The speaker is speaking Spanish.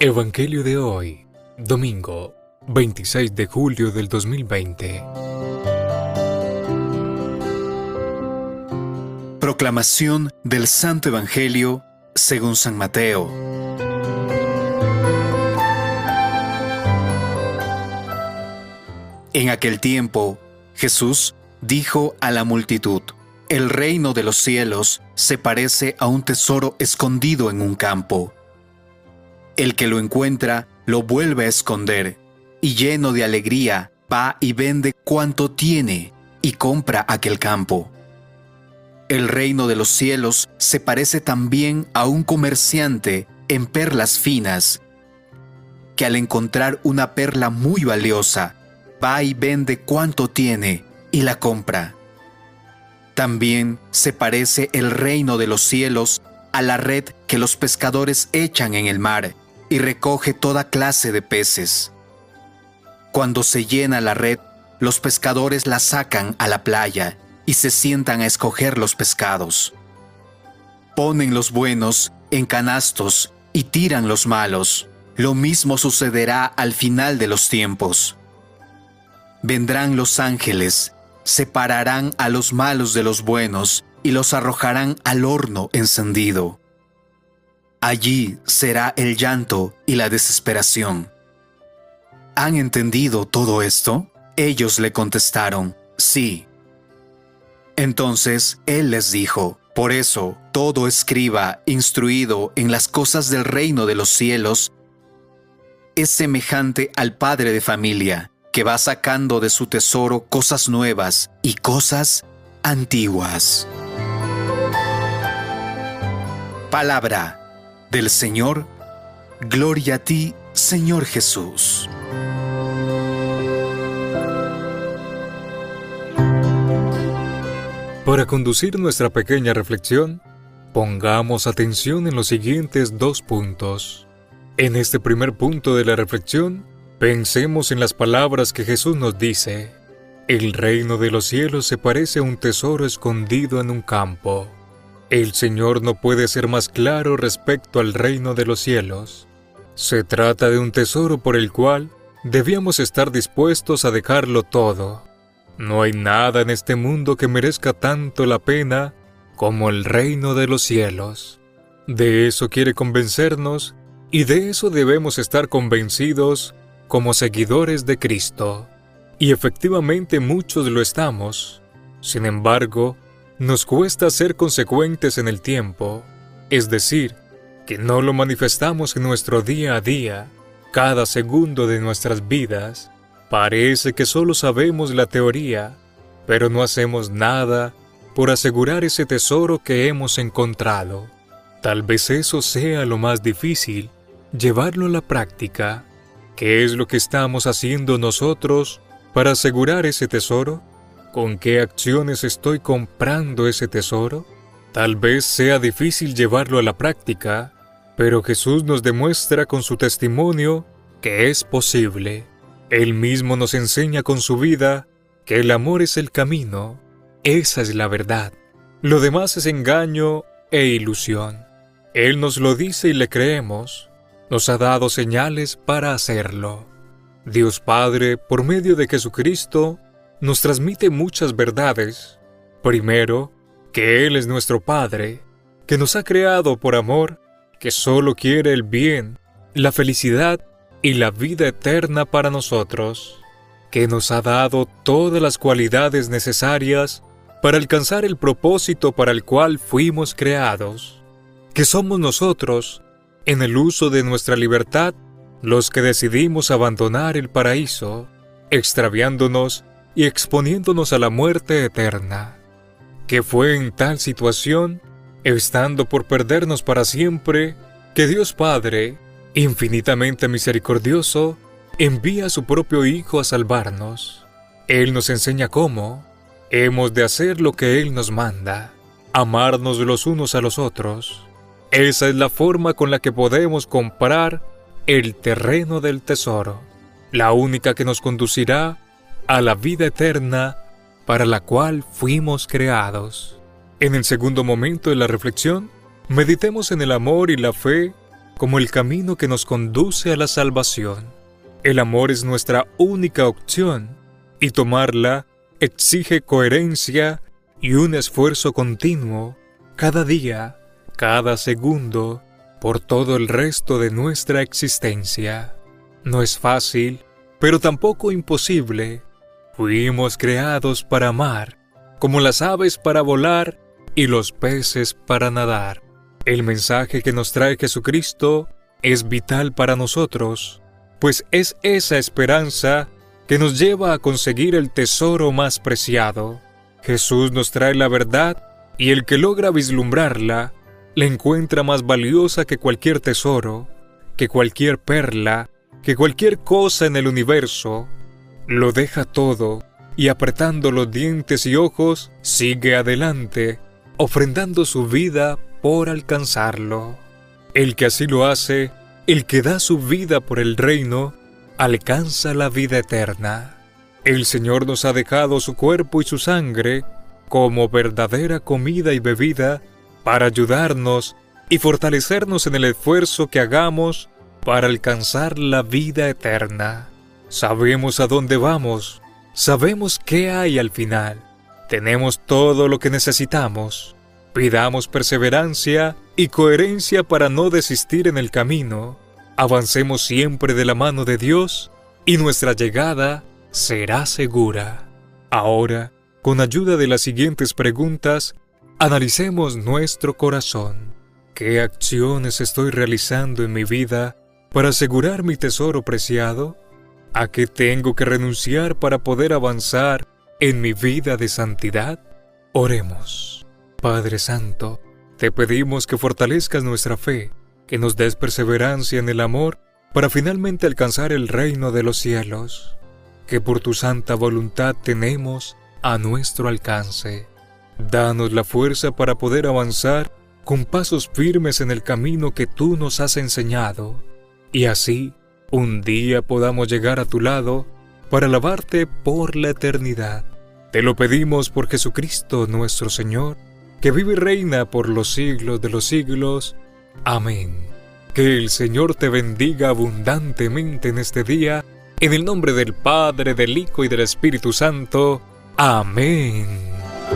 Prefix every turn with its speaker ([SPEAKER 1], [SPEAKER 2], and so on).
[SPEAKER 1] Evangelio de hoy, domingo 26 de julio del 2020.
[SPEAKER 2] Proclamación del Santo Evangelio según San Mateo. En aquel tiempo, Jesús dijo a la multitud, El reino de los cielos se parece a un tesoro escondido en un campo. El que lo encuentra lo vuelve a esconder, y lleno de alegría va y vende cuanto tiene y compra aquel campo. El reino de los cielos se parece también a un comerciante en perlas finas, que al encontrar una perla muy valiosa, va y vende cuanto tiene y la compra. También se parece el reino de los cielos a la red que los pescadores echan en el mar y recoge toda clase de peces. Cuando se llena la red, los pescadores la sacan a la playa y se sientan a escoger los pescados. Ponen los buenos en canastos y tiran los malos. Lo mismo sucederá al final de los tiempos. Vendrán los ángeles separarán a los malos de los buenos y los arrojarán al horno encendido. Allí será el llanto y la desesperación. ¿Han entendido todo esto? Ellos le contestaron, sí. Entonces él les dijo, por eso todo escriba instruido en las cosas del reino de los cielos es semejante al padre de familia que va sacando de su tesoro cosas nuevas y cosas antiguas. Palabra del Señor, gloria a ti, Señor Jesús.
[SPEAKER 1] Para conducir nuestra pequeña reflexión, pongamos atención en los siguientes dos puntos. En este primer punto de la reflexión, Pensemos en las palabras que Jesús nos dice. El reino de los cielos se parece a un tesoro escondido en un campo. El Señor no puede ser más claro respecto al reino de los cielos. Se trata de un tesoro por el cual debíamos estar dispuestos a dejarlo todo. No hay nada en este mundo que merezca tanto la pena como el reino de los cielos. De eso quiere convencernos y de eso debemos estar convencidos como seguidores de Cristo, y efectivamente muchos lo estamos. Sin embargo, nos cuesta ser consecuentes en el tiempo, es decir, que no lo manifestamos en nuestro día a día, cada segundo de nuestras vidas. Parece que solo sabemos la teoría, pero no hacemos nada por asegurar ese tesoro que hemos encontrado. Tal vez eso sea lo más difícil, llevarlo a la práctica. ¿Qué es lo que estamos haciendo nosotros para asegurar ese tesoro? ¿Con qué acciones estoy comprando ese tesoro? Tal vez sea difícil llevarlo a la práctica, pero Jesús nos demuestra con su testimonio que es posible. Él mismo nos enseña con su vida que el amor es el camino, esa es la verdad. Lo demás es engaño e ilusión. Él nos lo dice y le creemos, nos ha dado señales para hacerlo. Dios Padre, por medio de Jesucristo, nos transmite muchas verdades. Primero, que Él es nuestro Padre, que nos ha creado por amor, que solo quiere el bien, la felicidad y la vida eterna para nosotros, que nos ha dado todas las cualidades necesarias para alcanzar el propósito para el cual fuimos creados, que somos nosotros en el uso de nuestra libertad los que decidimos abandonar el paraíso, extraviándonos y exponiéndonos a la muerte eterna, que fue en tal situación, estando por perdernos para siempre, que Dios Padre, infinitamente misericordioso, envía a su propio Hijo a salvarnos. Él nos enseña cómo hemos de hacer lo que Él nos manda, amarnos los unos a los otros, esa es la forma con la que podemos comprar el terreno del tesoro, la única que nos conducirá a la vida eterna para la cual fuimos creados. En el segundo momento de la reflexión, meditemos en el amor y la fe como el camino que nos conduce a la salvación. El amor es nuestra única opción y tomarla exige coherencia y un esfuerzo continuo cada día, cada segundo, por todo el resto de nuestra existencia. No es fácil, pero tampoco imposible. Fuimos creados para amar, como las aves para volar y los peces para nadar. El mensaje que nos trae Jesucristo es vital para nosotros, pues es esa esperanza que nos lleva a conseguir el tesoro más preciado. Jesús nos trae la verdad y el que logra vislumbrarla la encuentra más valiosa que cualquier tesoro, que cualquier perla, que cualquier cosa en el universo. Lo deja todo y apretando los dientes y ojos sigue adelante, ofrendando su vida por alcanzarlo. El que así lo hace, el que da su vida por el reino, alcanza la vida eterna. El Señor nos ha dejado su cuerpo y su sangre como verdadera comida y bebida para ayudarnos y fortalecernos en el esfuerzo que hagamos para alcanzar la vida eterna. Sabemos a dónde vamos, sabemos qué hay al final, tenemos todo lo que necesitamos. Pidamos perseverancia y coherencia para no desistir en el camino. Avancemos siempre de la mano de Dios y nuestra llegada será segura. Ahora, con ayuda de las siguientes preguntas, analicemos nuestro corazón. ¿Qué acciones estoy realizando en mi vida para asegurar mi tesoro preciado? ¿A qué tengo que renunciar para poder avanzar en mi vida de santidad? Oremos. Padre Santo, te pedimos que fortalezcas nuestra fe, que nos des perseverancia en el amor para finalmente alcanzar el reino de los cielos, que por tu santa voluntad tenemos a nuestro alcance. Danos la fuerza para poder avanzar con pasos firmes en el camino que tú nos has enseñado, y así un día podamos llegar a tu lado para alabarte por la eternidad. Te lo pedimos por Jesucristo nuestro Señor, que vive y reina por los siglos de los siglos. Amén. Que el Señor te bendiga abundantemente en este día, en el nombre del Padre, del Hijo y del Espíritu Santo. Amén.